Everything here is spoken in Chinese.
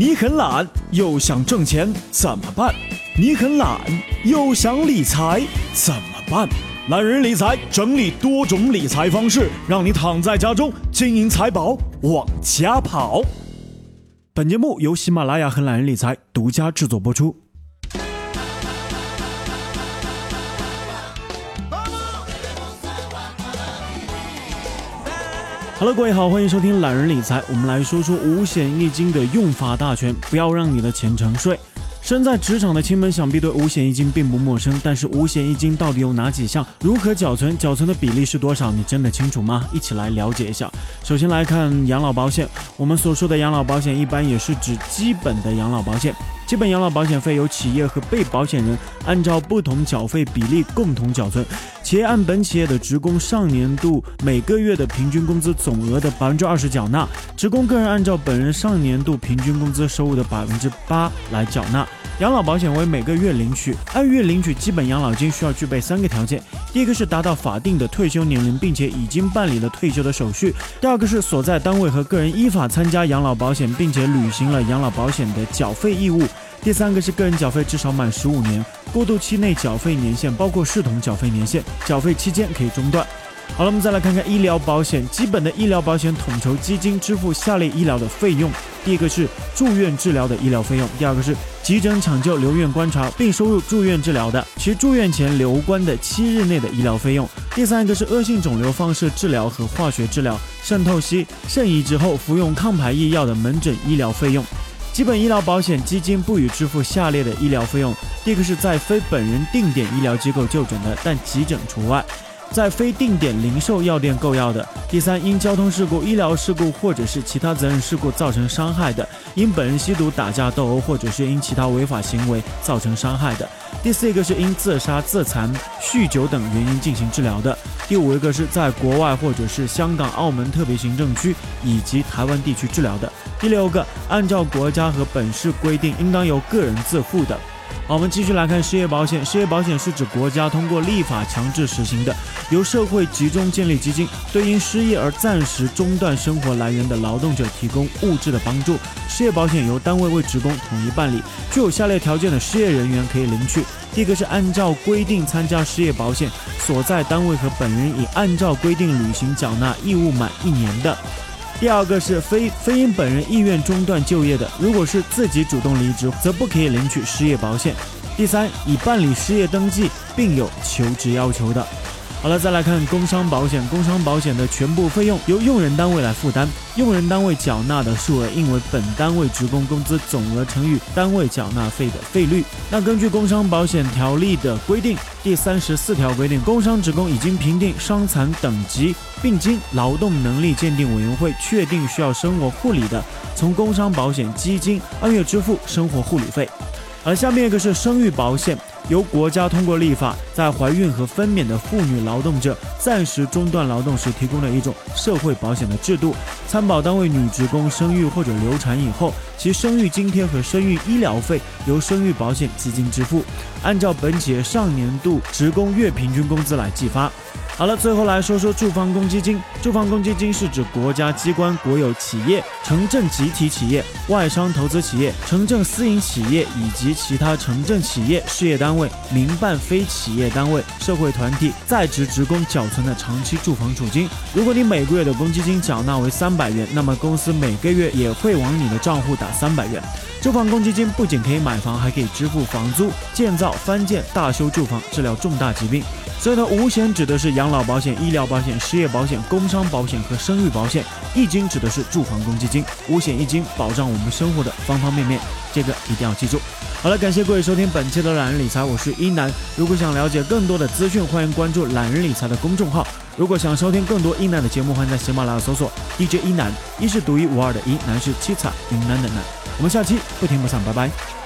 你很懒又想挣钱怎么办？你很懒又想理财怎么办？懒人理财整理多种理财方式，让你躺在家中，金银财宝往家跑。本节目由喜马拉雅和懒人理财独家制作播出。Hello，各位好，欢迎收听懒人理财。我们来说说五险一金的用法大全，不要让你的钱沉睡。身在职场的亲们想必对五险一金并不陌生，但是五险一金到底有哪几项？如何缴存？缴存的比例是多少？你真的清楚吗？一起来了解一下。首先来看养老保险，我们所说的养老保险一般也是指基本的养老保险。基本养老保险费由企业和被保险人按照不同缴费比例共同缴存，企业按本企业的职工上年度每个月的平均工资总额的百分之二十缴纳，职工个人按照本人上年度平均工资收入的百分之八来缴纳。养老保险为每个月领取，按月领取基本养老金需要具备三个条件：第一个是达到法定的退休年龄，并且已经办理了退休的手续；第二个是所在单位和个人依法参加养老保险，并且履行了养老保险的缴费义务。第三个是个人缴费至少满十五年，过渡期内缴费年限包括视同缴费年限，缴费期间可以中断。好了，我们再来看看医疗保险。基本的医疗保险统筹基金支付下列医疗的费用：第一个是住院治疗的医疗费用；第二个是急诊抢救、留院观察并收入住院治疗的，其住院前留观的七日内的医疗费用；第三个是恶性肿瘤放射治疗和化学治疗、肾透析、肾移植后服用抗排异药的门诊医疗费用。基本医疗保险基金不予支付下列的医疗费用：第一个是在非本人定点医疗机构就诊的，但急诊除外；在非定点零售药店购药的；第三，因交通事故、医疗事故或者是其他责任事故造成伤害的；因本人吸毒、打架斗殴或者是因其他违法行为造成伤害的；第四一个是因自杀、自残、酗酒等原因进行治疗的；第五一个是在国外或者是香港、澳门特别行政区以及台湾地区治疗的。第六个，按照国家和本市规定，应当由个人自付的。好，我们继续来看失业保险。失业保险是指国家通过立法强制实行的，由社会集中建立基金，对因失业而暂时中断生活来源的劳动者提供物质的帮助。失业保险由单位为职工统一办理，具有下列条件的失业人员可以领取：第一个是按照规定参加失业保险，所在单位和本人已按照规定履行缴纳义务满一年的。第二个是非非因本人意愿中断就业的，如果是自己主动离职，则不可以领取失业保险。第三，已办理失业登记并有求职要求的。好了，再来看工伤保险。工伤保险的全部费用由用人单位来负担，用人单位缴纳的数额应为本单位职工工资总额乘以单位缴纳费的费率。那根据工伤保险条例的规定，第三十四条规定，工伤职工已经评定伤残等级，并经劳动能力鉴定委员会确定需要生活护理的，从工伤保险基金按月支付生活护理费。而下面一个是生育保险。由国家通过立法，在怀孕和分娩的妇女劳动者暂时中断劳动时，提供了一种社会保险的制度。参保单位女职工生育或者流产以后，其生育津贴和生育医疗费由生育保险基金支付，按照本企业上年度职工月平均工资来计发。好了，最后来说说住房公积金。住房公积金是指国家机关、国有企业、城镇集体企业、外商投资企业、城镇私营企业以及其他城镇企业、事业单位、民办非企业单位、社会团体在职职工缴存的长期住房储金。如果你每个月的公积金缴纳为三百元，那么公司每个月也会往你的账户打三百元。住房公积金不仅可以买房，还可以支付房租、建造、翻建、大修住房、治疗重大疾病。所以呢，五险指的是养老保险、医疗保险、失业保险、工伤保险和生育保险；一金指的是住房公积金。五险一金保障我们生活的方方面面，这个一定要记住。好了，感谢各位收听本期的懒人理财，我是一南。如果想了解更多的资讯，欢迎关注懒人理财的公众号。如果想收听更多一南的节目，欢迎在喜马拉雅搜索 DJ 一南，一是独一无二的一，南是七彩云南的南。我们下期不听不散，拜拜。